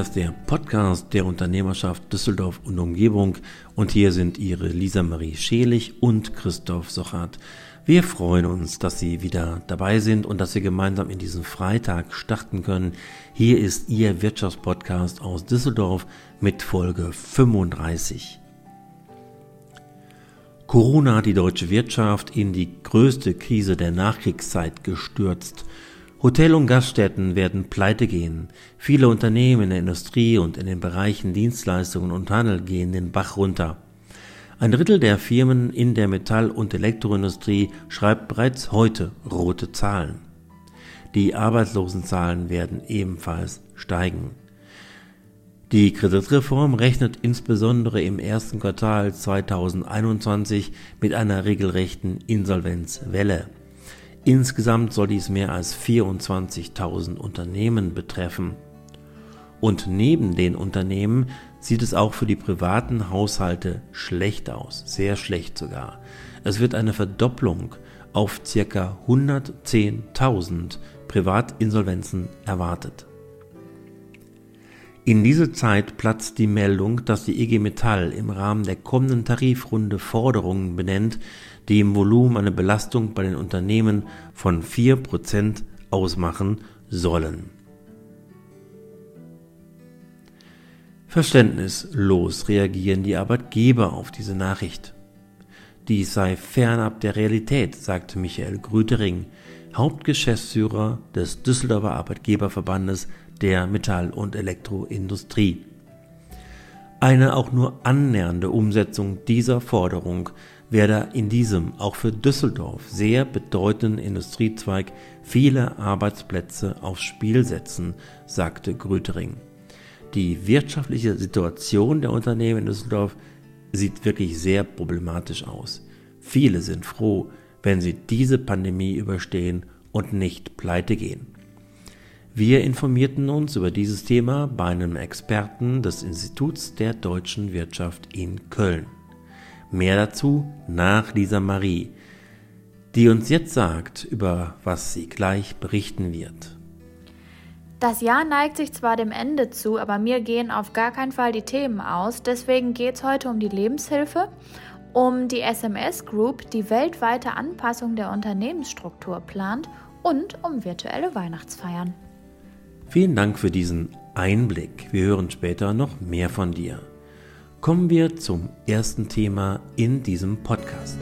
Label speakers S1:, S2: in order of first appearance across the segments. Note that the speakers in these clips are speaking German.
S1: Ist der Podcast der Unternehmerschaft Düsseldorf und Umgebung und hier sind Ihre Lisa Marie Schelig und Christoph Sochert. Wir freuen uns, dass Sie wieder dabei sind und dass wir gemeinsam in diesen Freitag starten können. Hier ist Ihr Wirtschaftspodcast aus Düsseldorf mit Folge 35. Corona hat die deutsche Wirtschaft in die größte Krise der Nachkriegszeit gestürzt. Hotel- und Gaststätten werden pleite gehen. Viele Unternehmen in der Industrie und in den Bereichen Dienstleistungen und Handel gehen den Bach runter. Ein Drittel der Firmen in der Metall- und Elektroindustrie schreibt bereits heute rote Zahlen. Die Arbeitslosenzahlen werden ebenfalls steigen. Die Kreditreform rechnet insbesondere im ersten Quartal 2021 mit einer regelrechten Insolvenzwelle. Insgesamt soll dies mehr als 24.000 Unternehmen betreffen. Und neben den Unternehmen sieht es auch für die privaten Haushalte schlecht aus, sehr schlecht sogar. Es wird eine Verdopplung auf ca. 110.000 Privatinsolvenzen erwartet. In dieser Zeit platzt die Meldung, dass die IG Metall im Rahmen der kommenden Tarifrunde Forderungen benennt, die im Volumen eine Belastung bei den Unternehmen von 4% ausmachen sollen. Verständnislos reagieren die Arbeitgeber auf diese Nachricht. Dies sei fernab der Realität, sagte Michael Grütering, Hauptgeschäftsführer des Düsseldorfer Arbeitgeberverbandes der Metall- und Elektroindustrie. Eine auch nur annähernde Umsetzung dieser Forderung werde in diesem auch für Düsseldorf sehr bedeutenden Industriezweig viele Arbeitsplätze aufs Spiel setzen, sagte Grütering. Die wirtschaftliche Situation der Unternehmen in Düsseldorf sieht wirklich sehr problematisch aus. Viele sind froh, wenn sie diese Pandemie überstehen und nicht pleite gehen. Wir informierten uns über dieses Thema bei einem Experten des Instituts der deutschen Wirtschaft in Köln. Mehr dazu nach Lisa Marie, die uns jetzt sagt, über was sie gleich berichten wird.
S2: Das Jahr neigt sich zwar dem Ende zu, aber mir gehen auf gar keinen Fall die Themen aus. Deswegen geht es heute um die Lebenshilfe, um die SMS Group, die weltweite Anpassung der Unternehmensstruktur plant und um virtuelle Weihnachtsfeiern.
S1: Vielen Dank für diesen Einblick. Wir hören später noch mehr von dir. Kommen wir zum ersten Thema in diesem Podcast.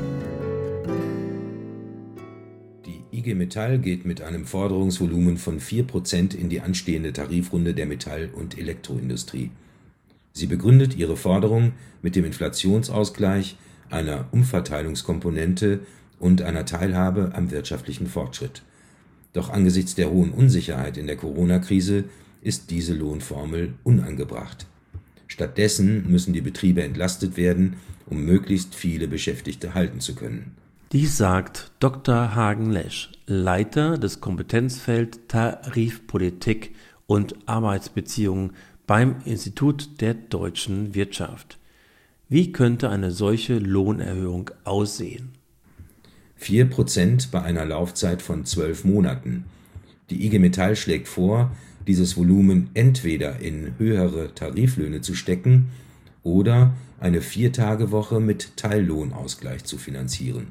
S3: Die IG Metall geht mit einem Forderungsvolumen von 4% in die anstehende Tarifrunde der Metall- und Elektroindustrie. Sie begründet ihre Forderung mit dem Inflationsausgleich, einer Umverteilungskomponente und einer Teilhabe am wirtschaftlichen Fortschritt. Doch angesichts der hohen Unsicherheit in der Corona-Krise ist diese Lohnformel unangebracht. Stattdessen müssen die Betriebe entlastet werden, um möglichst viele Beschäftigte halten zu können.
S1: Dies sagt Dr. Hagen Lesch, Leiter des Kompetenzfeld Tarifpolitik und Arbeitsbeziehungen beim Institut der deutschen Wirtschaft. Wie könnte eine solche Lohnerhöhung aussehen?
S3: 4% bei einer Laufzeit von zwölf Monaten. Die IG Metall schlägt vor, dieses Volumen entweder in höhere Tariflöhne zu stecken oder eine Viertagewoche mit Teillohnausgleich zu finanzieren.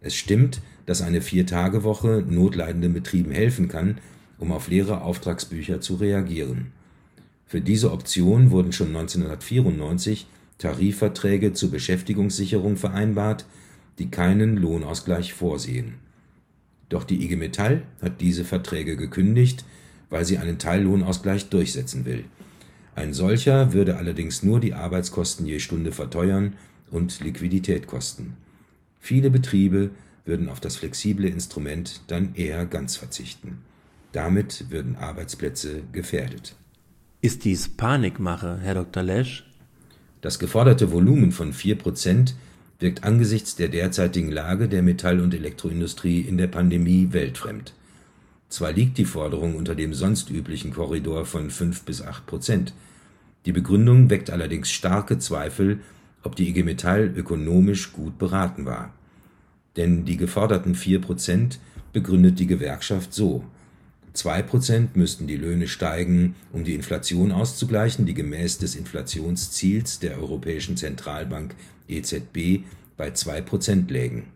S3: Es stimmt, dass eine Viertagewoche notleidenden Betrieben helfen kann, um auf leere Auftragsbücher zu reagieren. Für diese Option wurden schon 1994 Tarifverträge zur Beschäftigungssicherung vereinbart, die keinen Lohnausgleich vorsehen. Doch die IG Metall hat diese Verträge gekündigt, weil sie einen Teillohnausgleich durchsetzen will. Ein solcher würde allerdings nur die Arbeitskosten je Stunde verteuern und Liquidität kosten. Viele Betriebe würden auf das flexible Instrument dann eher ganz verzichten. Damit würden Arbeitsplätze gefährdet.
S1: Ist dies Panikmache, Herr Dr. Lesch?
S3: Das geforderte Volumen von 4 Prozent wirkt angesichts der derzeitigen Lage der Metall- und Elektroindustrie in der Pandemie weltfremd. Zwar liegt die Forderung unter dem sonst üblichen Korridor von 5 bis 8 Prozent. Die Begründung weckt allerdings starke Zweifel, ob die IG Metall ökonomisch gut beraten war. Denn die geforderten 4 Prozent begründet die Gewerkschaft so. 2% müssten die Löhne steigen, um die Inflation auszugleichen, die gemäß des Inflationsziels der Europäischen Zentralbank EZB bei 2% lägen.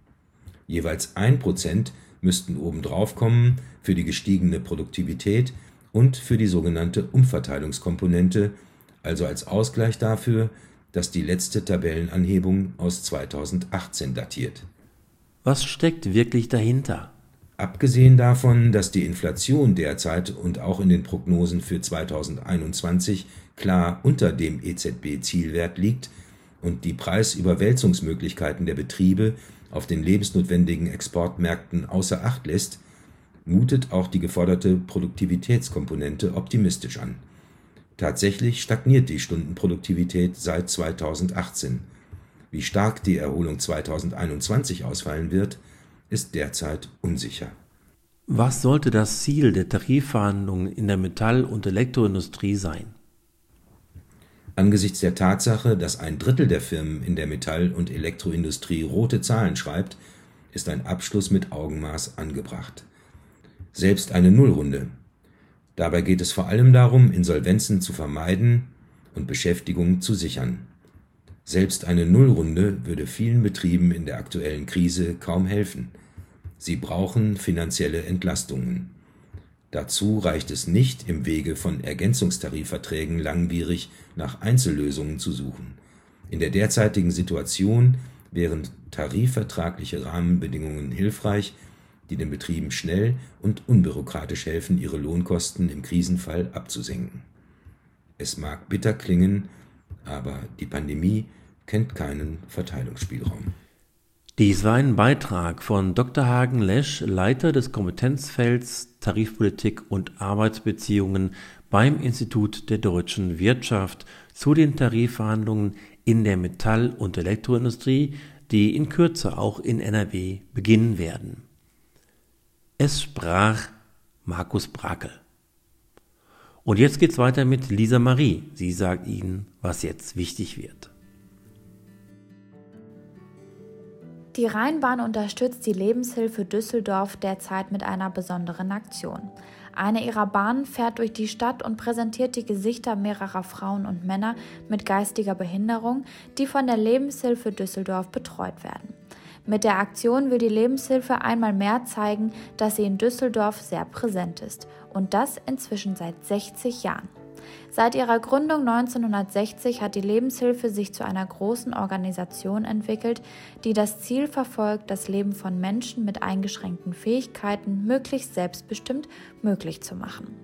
S3: Jeweils 1% müssten obendrauf kommen für die gestiegene Produktivität und für die sogenannte Umverteilungskomponente, also als Ausgleich dafür, dass die letzte Tabellenanhebung aus 2018 datiert.
S1: Was steckt wirklich dahinter?
S3: Abgesehen davon, dass die Inflation derzeit und auch in den Prognosen für 2021 klar unter dem EZB-Zielwert liegt und die Preisüberwälzungsmöglichkeiten der Betriebe auf den lebensnotwendigen Exportmärkten außer Acht lässt, mutet auch die geforderte Produktivitätskomponente optimistisch an. Tatsächlich stagniert die Stundenproduktivität seit 2018. Wie stark die Erholung 2021 ausfallen wird, ist derzeit unsicher.
S1: Was sollte das Ziel der Tarifverhandlungen in der Metall- und Elektroindustrie sein?
S3: Angesichts der Tatsache, dass ein Drittel der Firmen in der Metall- und Elektroindustrie rote Zahlen schreibt, ist ein Abschluss mit Augenmaß angebracht. Selbst eine Nullrunde. Dabei geht es vor allem darum, Insolvenzen zu vermeiden und Beschäftigung zu sichern. Selbst eine Nullrunde würde vielen Betrieben in der aktuellen Krise kaum helfen. Sie brauchen finanzielle Entlastungen. Dazu reicht es nicht, im Wege von Ergänzungstarifverträgen langwierig nach Einzellösungen zu suchen. In der derzeitigen Situation wären tarifvertragliche Rahmenbedingungen hilfreich, die den Betrieben schnell und unbürokratisch helfen, ihre Lohnkosten im Krisenfall abzusenken. Es mag bitter klingen, aber die Pandemie kennt keinen Verteilungsspielraum.
S1: Dies war ein Beitrag von Dr. Hagen Lesch, Leiter des Kompetenzfelds Tarifpolitik und Arbeitsbeziehungen beim Institut der deutschen Wirtschaft zu den Tarifverhandlungen in der Metall- und Elektroindustrie, die in Kürze auch in NRW beginnen werden. Es sprach Markus Brakel. Und jetzt geht's weiter mit Lisa Marie. Sie sagt Ihnen, was jetzt wichtig wird.
S2: Die Rheinbahn unterstützt die Lebenshilfe Düsseldorf derzeit mit einer besonderen Aktion. Eine ihrer Bahnen fährt durch die Stadt und präsentiert die Gesichter mehrerer Frauen und Männer mit geistiger Behinderung, die von der Lebenshilfe Düsseldorf betreut werden. Mit der Aktion will die Lebenshilfe einmal mehr zeigen, dass sie in Düsseldorf sehr präsent ist und das inzwischen seit 60 Jahren. Seit ihrer Gründung 1960 hat die Lebenshilfe sich zu einer großen Organisation entwickelt, die das Ziel verfolgt, das Leben von Menschen mit eingeschränkten Fähigkeiten möglichst selbstbestimmt möglich zu machen.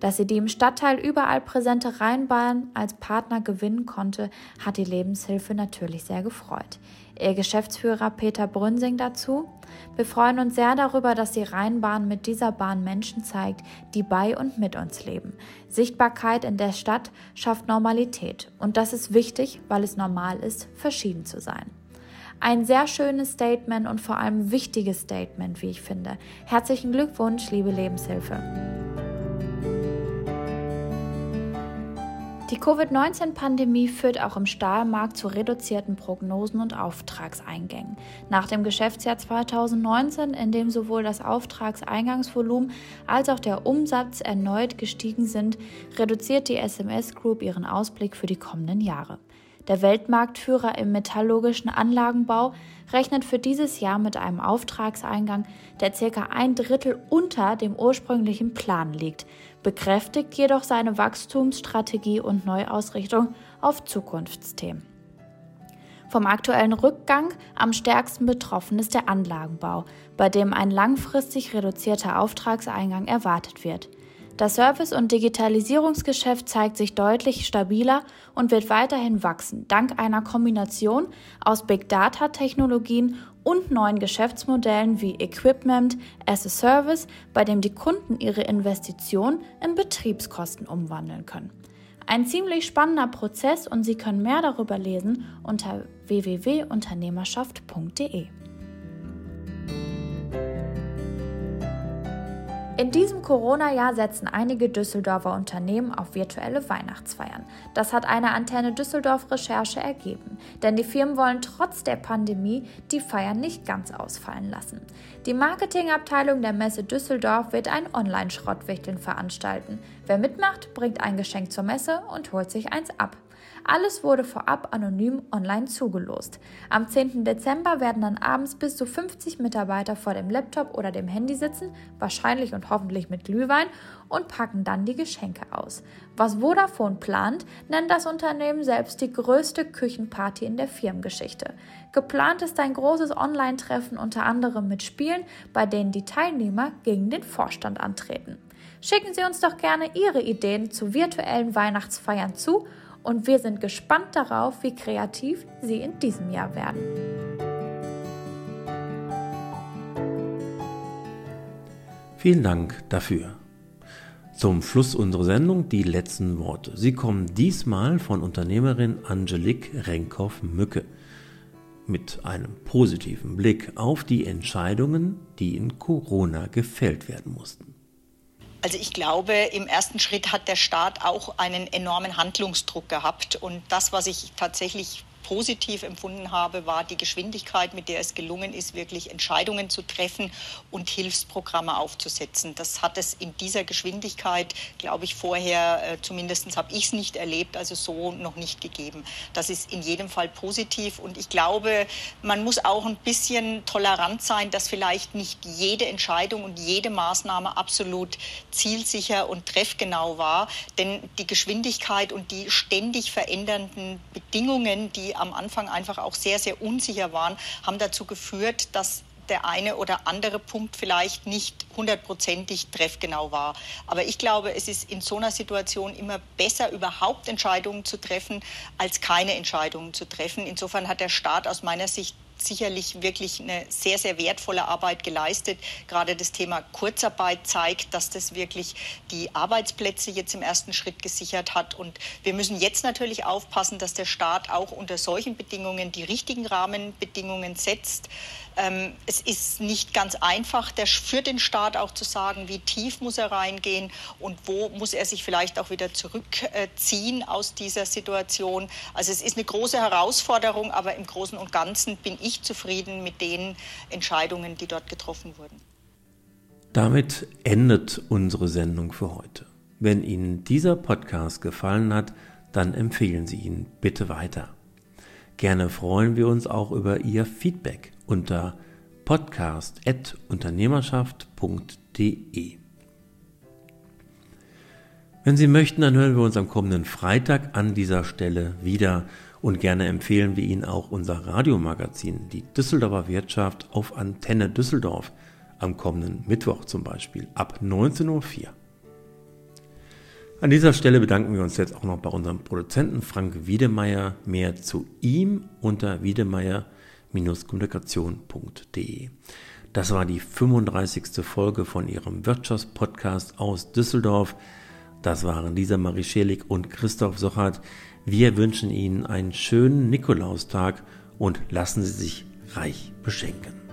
S2: Dass sie die im Stadtteil überall präsente Rheinbahn als Partner gewinnen konnte, hat die Lebenshilfe natürlich sehr gefreut. Ihr Geschäftsführer Peter Brünsing dazu. Wir freuen uns sehr darüber, dass die Rheinbahn mit dieser Bahn Menschen zeigt, die bei und mit uns leben. Sichtbarkeit in der Stadt schafft Normalität. Und das ist wichtig, weil es normal ist, verschieden zu sein. Ein sehr schönes Statement und vor allem wichtiges Statement, wie ich finde. Herzlichen Glückwunsch, liebe Lebenshilfe. Die Covid-19-Pandemie führt auch im Stahlmarkt zu reduzierten Prognosen und Auftragseingängen. Nach dem Geschäftsjahr 2019, in dem sowohl das Auftragseingangsvolumen als auch der Umsatz erneut gestiegen sind, reduziert die SMS Group ihren Ausblick für die kommenden Jahre. Der Weltmarktführer im metallurgischen Anlagenbau rechnet für dieses Jahr mit einem Auftragseingang, der circa ein Drittel unter dem ursprünglichen Plan liegt, bekräftigt jedoch seine Wachstumsstrategie und Neuausrichtung auf Zukunftsthemen. Vom aktuellen Rückgang am stärksten betroffen ist der Anlagenbau, bei dem ein langfristig reduzierter Auftragseingang erwartet wird. Das Service- und Digitalisierungsgeschäft zeigt sich deutlich stabiler und wird weiterhin wachsen, dank einer Kombination aus Big Data-Technologien und neuen Geschäftsmodellen wie Equipment as a Service, bei dem die Kunden ihre Investition in Betriebskosten umwandeln können. Ein ziemlich spannender Prozess und Sie können mehr darüber lesen unter www.unternehmerschaft.de. In diesem Corona-Jahr setzen einige Düsseldorfer Unternehmen auf virtuelle Weihnachtsfeiern. Das hat eine Antenne Düsseldorf-Recherche ergeben. Denn die Firmen wollen trotz der Pandemie die Feiern nicht ganz ausfallen lassen. Die Marketingabteilung der Messe Düsseldorf wird ein Online-Schrottwichteln veranstalten. Wer mitmacht, bringt ein Geschenk zur Messe und holt sich eins ab. Alles wurde vorab anonym online zugelost. Am 10. Dezember werden dann abends bis zu 50 Mitarbeiter vor dem Laptop oder dem Handy sitzen, wahrscheinlich und hoffentlich mit Glühwein, und packen dann die Geschenke aus. Was Vodafone plant, nennt das Unternehmen selbst die größte Küchenparty in der Firmengeschichte. Geplant ist ein großes Online-Treffen unter anderem mit Spielen, bei denen die Teilnehmer gegen den Vorstand antreten. Schicken Sie uns doch gerne Ihre Ideen zu virtuellen Weihnachtsfeiern zu und wir sind gespannt darauf, wie kreativ Sie in diesem Jahr werden.
S1: Vielen Dank dafür. Zum Schluss unserer Sendung die letzten Worte. Sie kommen diesmal von Unternehmerin Angelique Renkhoff-Mücke mit einem positiven Blick auf die Entscheidungen, die in Corona gefällt werden mussten.
S4: Also ich glaube, im ersten Schritt hat der Staat auch einen enormen Handlungsdruck gehabt. Und das, was ich tatsächlich positiv empfunden habe, war die Geschwindigkeit, mit der es gelungen ist, wirklich Entscheidungen zu treffen und Hilfsprogramme aufzusetzen. Das hat es in dieser Geschwindigkeit, glaube ich, vorher, äh, zumindest habe ich es nicht erlebt, also so noch nicht gegeben. Das ist in jedem Fall positiv und ich glaube, man muss auch ein bisschen tolerant sein, dass vielleicht nicht jede Entscheidung und jede Maßnahme absolut zielsicher und treffgenau war, denn die Geschwindigkeit und die ständig verändernden Bedingungen, die am Anfang einfach auch sehr, sehr unsicher waren, haben dazu geführt, dass der eine oder andere Punkt vielleicht nicht hundertprozentig treffgenau war. Aber ich glaube, es ist in so einer Situation immer besser, überhaupt Entscheidungen zu treffen, als keine Entscheidungen zu treffen. Insofern hat der Staat aus meiner Sicht sicherlich wirklich eine sehr, sehr wertvolle Arbeit geleistet. Gerade das Thema Kurzarbeit zeigt, dass das wirklich die Arbeitsplätze jetzt im ersten Schritt gesichert hat. Und wir müssen jetzt natürlich aufpassen, dass der Staat auch unter solchen Bedingungen die richtigen Rahmenbedingungen setzt. Ähm, es ist nicht ganz einfach der, für den Staat auch zu sagen, wie tief muss er reingehen und wo muss er sich vielleicht auch wieder zurückziehen aus dieser Situation. Also es ist eine große Herausforderung, aber im Großen und Ganzen bin ich zufrieden mit den Entscheidungen, die dort getroffen wurden.
S1: Damit endet unsere Sendung für heute. Wenn Ihnen dieser Podcast gefallen hat, dann empfehlen Sie ihn bitte weiter. Gerne freuen wir uns auch über Ihr Feedback unter podcast.unternehmerschaft.de. Wenn Sie möchten, dann hören wir uns am kommenden Freitag an dieser Stelle wieder und gerne empfehlen wir Ihnen auch unser Radiomagazin, die Düsseldorfer Wirtschaft auf Antenne Düsseldorf, am kommenden Mittwoch zum Beispiel ab 19.04 Uhr. An dieser Stelle bedanken wir uns jetzt auch noch bei unserem Produzenten Frank Wiedemeyer. Mehr zu ihm unter wiedemeyer-kommunikation.de. Das war die 35. Folge von Ihrem Wirtschaftspodcast aus Düsseldorf. Das waren Lisa Marie Schelig und Christoph Sochert. Wir wünschen Ihnen einen schönen Nikolaustag und lassen Sie sich reich beschenken.